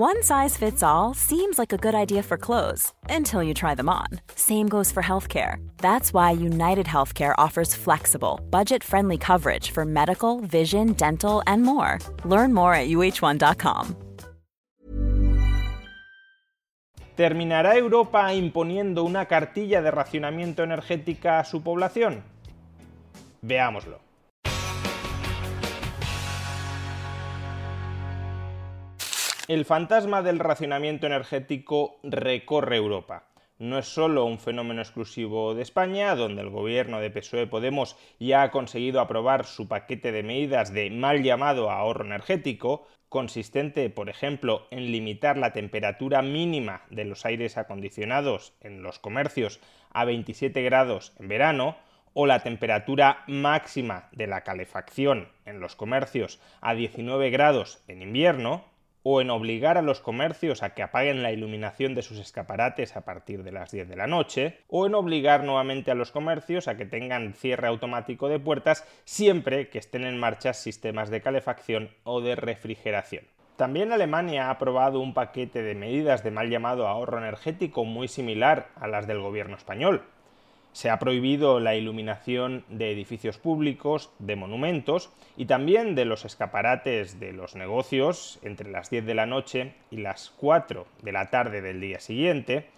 One size fits all seems like a good idea for clothes until you try them on. Same goes for healthcare. That's why United Healthcare offers flexible, budget friendly coverage for medical, vision, dental, and more. Learn more at uh1.com. ¿Terminará Europa imponiendo una cartilla de racionamiento energética a su población? Veámoslo. El fantasma del racionamiento energético recorre Europa. No es solo un fenómeno exclusivo de España, donde el gobierno de PSOE Podemos ya ha conseguido aprobar su paquete de medidas de mal llamado ahorro energético, consistente, por ejemplo, en limitar la temperatura mínima de los aires acondicionados en los comercios a 27 grados en verano, o la temperatura máxima de la calefacción en los comercios a 19 grados en invierno, o en obligar a los comercios a que apaguen la iluminación de sus escaparates a partir de las 10 de la noche, o en obligar nuevamente a los comercios a que tengan cierre automático de puertas siempre que estén en marcha sistemas de calefacción o de refrigeración. También Alemania ha aprobado un paquete de medidas de mal llamado ahorro energético muy similar a las del gobierno español. Se ha prohibido la iluminación de edificios públicos, de monumentos y también de los escaparates de los negocios entre las 10 de la noche y las 4 de la tarde del día siguiente.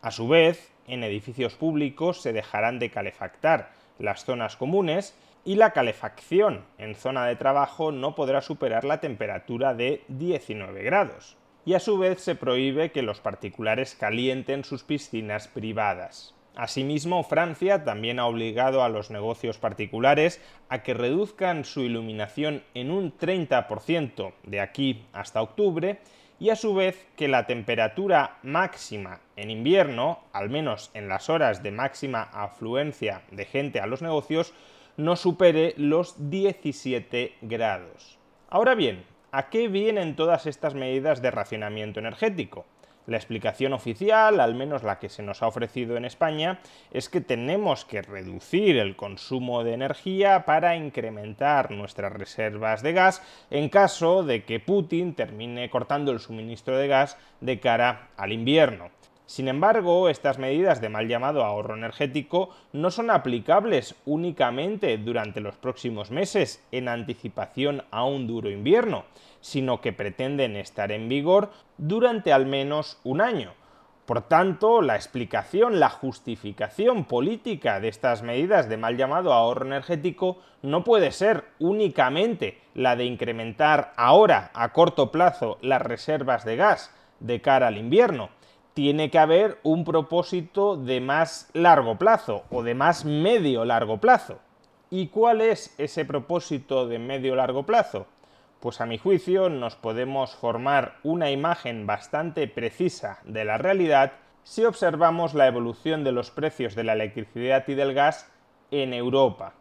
A su vez, en edificios públicos se dejarán de calefactar las zonas comunes y la calefacción en zona de trabajo no podrá superar la temperatura de 19 grados. Y a su vez se prohíbe que los particulares calienten sus piscinas privadas. Asimismo, Francia también ha obligado a los negocios particulares a que reduzcan su iluminación en un 30% de aquí hasta octubre y a su vez que la temperatura máxima en invierno, al menos en las horas de máxima afluencia de gente a los negocios, no supere los 17 grados. Ahora bien, ¿a qué vienen todas estas medidas de racionamiento energético? La explicación oficial, al menos la que se nos ha ofrecido en España, es que tenemos que reducir el consumo de energía para incrementar nuestras reservas de gas en caso de que Putin termine cortando el suministro de gas de cara al invierno. Sin embargo, estas medidas de mal llamado ahorro energético no son aplicables únicamente durante los próximos meses en anticipación a un duro invierno, sino que pretenden estar en vigor durante al menos un año. Por tanto, la explicación, la justificación política de estas medidas de mal llamado ahorro energético no puede ser únicamente la de incrementar ahora, a corto plazo, las reservas de gas de cara al invierno, tiene que haber un propósito de más largo plazo o de más medio largo plazo. ¿Y cuál es ese propósito de medio largo plazo? Pues a mi juicio nos podemos formar una imagen bastante precisa de la realidad si observamos la evolución de los precios de la electricidad y del gas en Europa.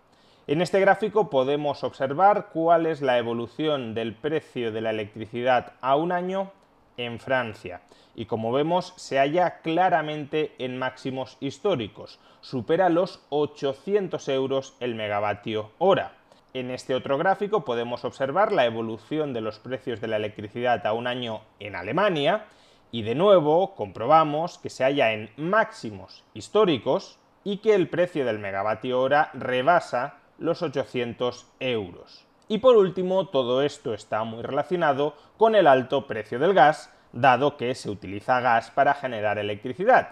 En este gráfico podemos observar cuál es la evolución del precio de la electricidad a un año en Francia y como vemos se halla claramente en máximos históricos, supera los 800 euros el megavatio hora. En este otro gráfico podemos observar la evolución de los precios de la electricidad a un año en Alemania y de nuevo comprobamos que se halla en máximos históricos y que el precio del megavatio hora rebasa los 800 euros. Y por último, todo esto está muy relacionado con el alto precio del gas, dado que se utiliza gas para generar electricidad.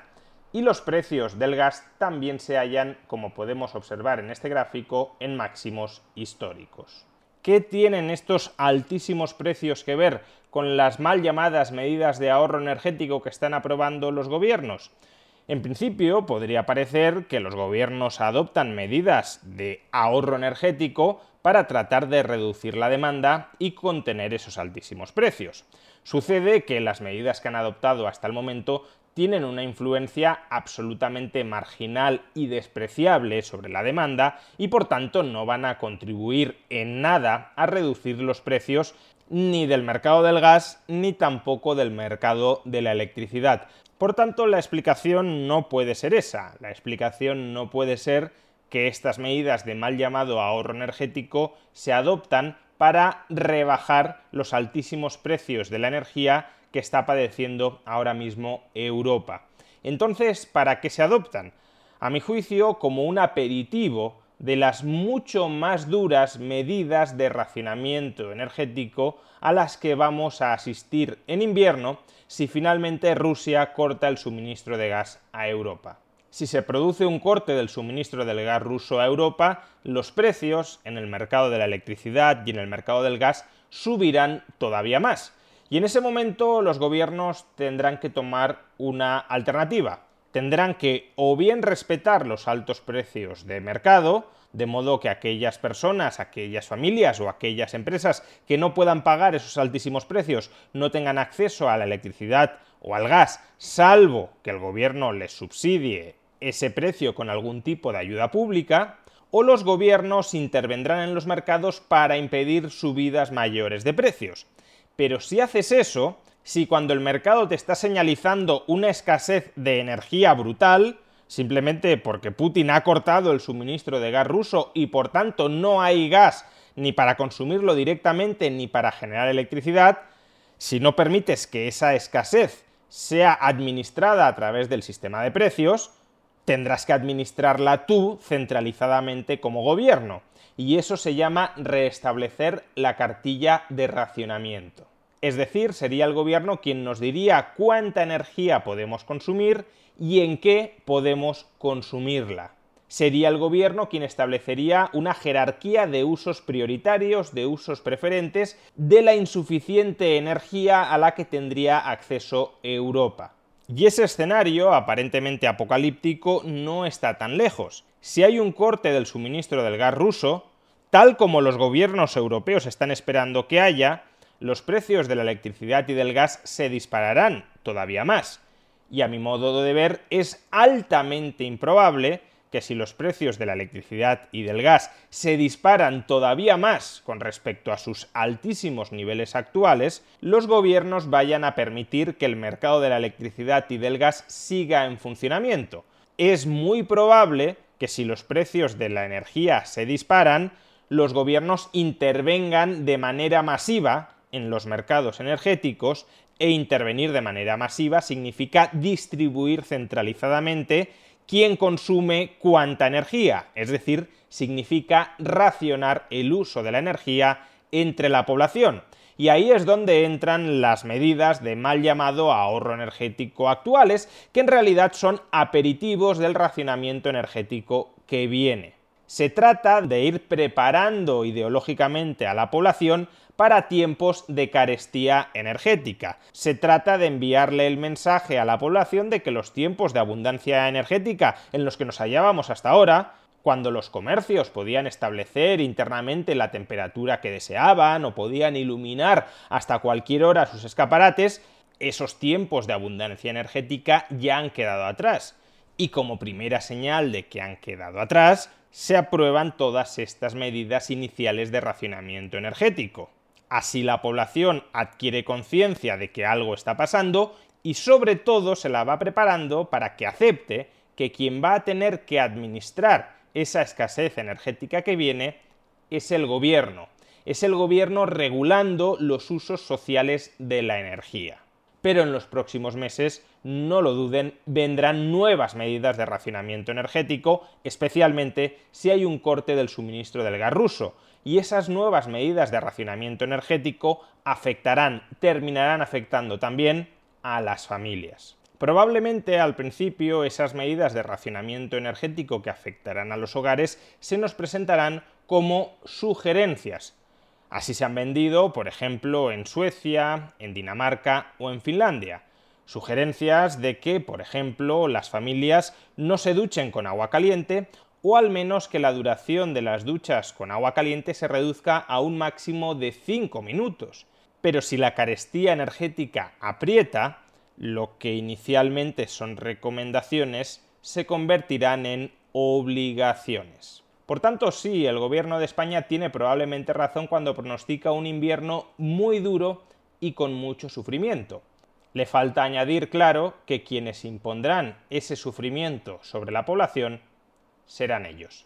Y los precios del gas también se hallan, como podemos observar en este gráfico, en máximos históricos. ¿Qué tienen estos altísimos precios que ver con las mal llamadas medidas de ahorro energético que están aprobando los gobiernos? En principio, podría parecer que los gobiernos adoptan medidas de ahorro energético para tratar de reducir la demanda y contener esos altísimos precios. Sucede que las medidas que han adoptado hasta el momento tienen una influencia absolutamente marginal y despreciable sobre la demanda y por tanto no van a contribuir en nada a reducir los precios ni del mercado del gas ni tampoco del mercado de la electricidad. Por tanto, la explicación no puede ser esa. La explicación no puede ser que estas medidas de mal llamado ahorro energético se adoptan para rebajar los altísimos precios de la energía que está padeciendo ahora mismo Europa. Entonces, ¿para qué se adoptan? A mi juicio, como un aperitivo de las mucho más duras medidas de racionamiento energético a las que vamos a asistir en invierno si finalmente Rusia corta el suministro de gas a Europa. Si se produce un corte del suministro del gas ruso a Europa, los precios en el mercado de la electricidad y en el mercado del gas subirán todavía más. Y en ese momento los gobiernos tendrán que tomar una alternativa. Tendrán que o bien respetar los altos precios de mercado, de modo que aquellas personas, aquellas familias o aquellas empresas que no puedan pagar esos altísimos precios no tengan acceso a la electricidad o al gas, salvo que el gobierno les subsidie ese precio con algún tipo de ayuda pública, o los gobiernos intervendrán en los mercados para impedir subidas mayores de precios. Pero si haces eso, si cuando el mercado te está señalizando una escasez de energía brutal, simplemente porque Putin ha cortado el suministro de gas ruso y por tanto no hay gas ni para consumirlo directamente ni para generar electricidad, si no permites que esa escasez sea administrada a través del sistema de precios, tendrás que administrarla tú centralizadamente como gobierno y eso se llama restablecer la cartilla de racionamiento. Es decir, sería el gobierno quien nos diría cuánta energía podemos consumir y en qué podemos consumirla. Sería el gobierno quien establecería una jerarquía de usos prioritarios, de usos preferentes, de la insuficiente energía a la que tendría acceso Europa. Y ese escenario, aparentemente apocalíptico, no está tan lejos. Si hay un corte del suministro del gas ruso, tal como los gobiernos europeos están esperando que haya, los precios de la electricidad y del gas se dispararán todavía más. Y a mi modo de ver, es altamente improbable que si los precios de la electricidad y del gas se disparan todavía más con respecto a sus altísimos niveles actuales, los gobiernos vayan a permitir que el mercado de la electricidad y del gas siga en funcionamiento. Es muy probable que si los precios de la energía se disparan, los gobiernos intervengan de manera masiva en los mercados energéticos e intervenir de manera masiva significa distribuir centralizadamente quién consume cuánta energía, es decir, significa racionar el uso de la energía entre la población. Y ahí es donde entran las medidas de mal llamado ahorro energético actuales, que en realidad son aperitivos del racionamiento energético que viene. Se trata de ir preparando ideológicamente a la población para tiempos de carestía energética. Se trata de enviarle el mensaje a la población de que los tiempos de abundancia energética en los que nos hallábamos hasta ahora, cuando los comercios podían establecer internamente la temperatura que deseaban o podían iluminar hasta cualquier hora sus escaparates, esos tiempos de abundancia energética ya han quedado atrás. Y como primera señal de que han quedado atrás, se aprueban todas estas medidas iniciales de racionamiento energético. Así la población adquiere conciencia de que algo está pasando y sobre todo se la va preparando para que acepte que quien va a tener que administrar esa escasez energética que viene es el gobierno. Es el gobierno regulando los usos sociales de la energía pero en los próximos meses, no lo duden, vendrán nuevas medidas de racionamiento energético, especialmente si hay un corte del suministro del gas ruso. Y esas nuevas medidas de racionamiento energético afectarán, terminarán afectando también a las familias. Probablemente al principio esas medidas de racionamiento energético que afectarán a los hogares se nos presentarán como sugerencias, Así se han vendido, por ejemplo, en Suecia, en Dinamarca o en Finlandia. Sugerencias de que, por ejemplo, las familias no se duchen con agua caliente o al menos que la duración de las duchas con agua caliente se reduzca a un máximo de 5 minutos. Pero si la carestía energética aprieta, lo que inicialmente son recomendaciones se convertirán en obligaciones. Por tanto, sí, el gobierno de España tiene probablemente razón cuando pronostica un invierno muy duro y con mucho sufrimiento. Le falta añadir, claro, que quienes impondrán ese sufrimiento sobre la población serán ellos.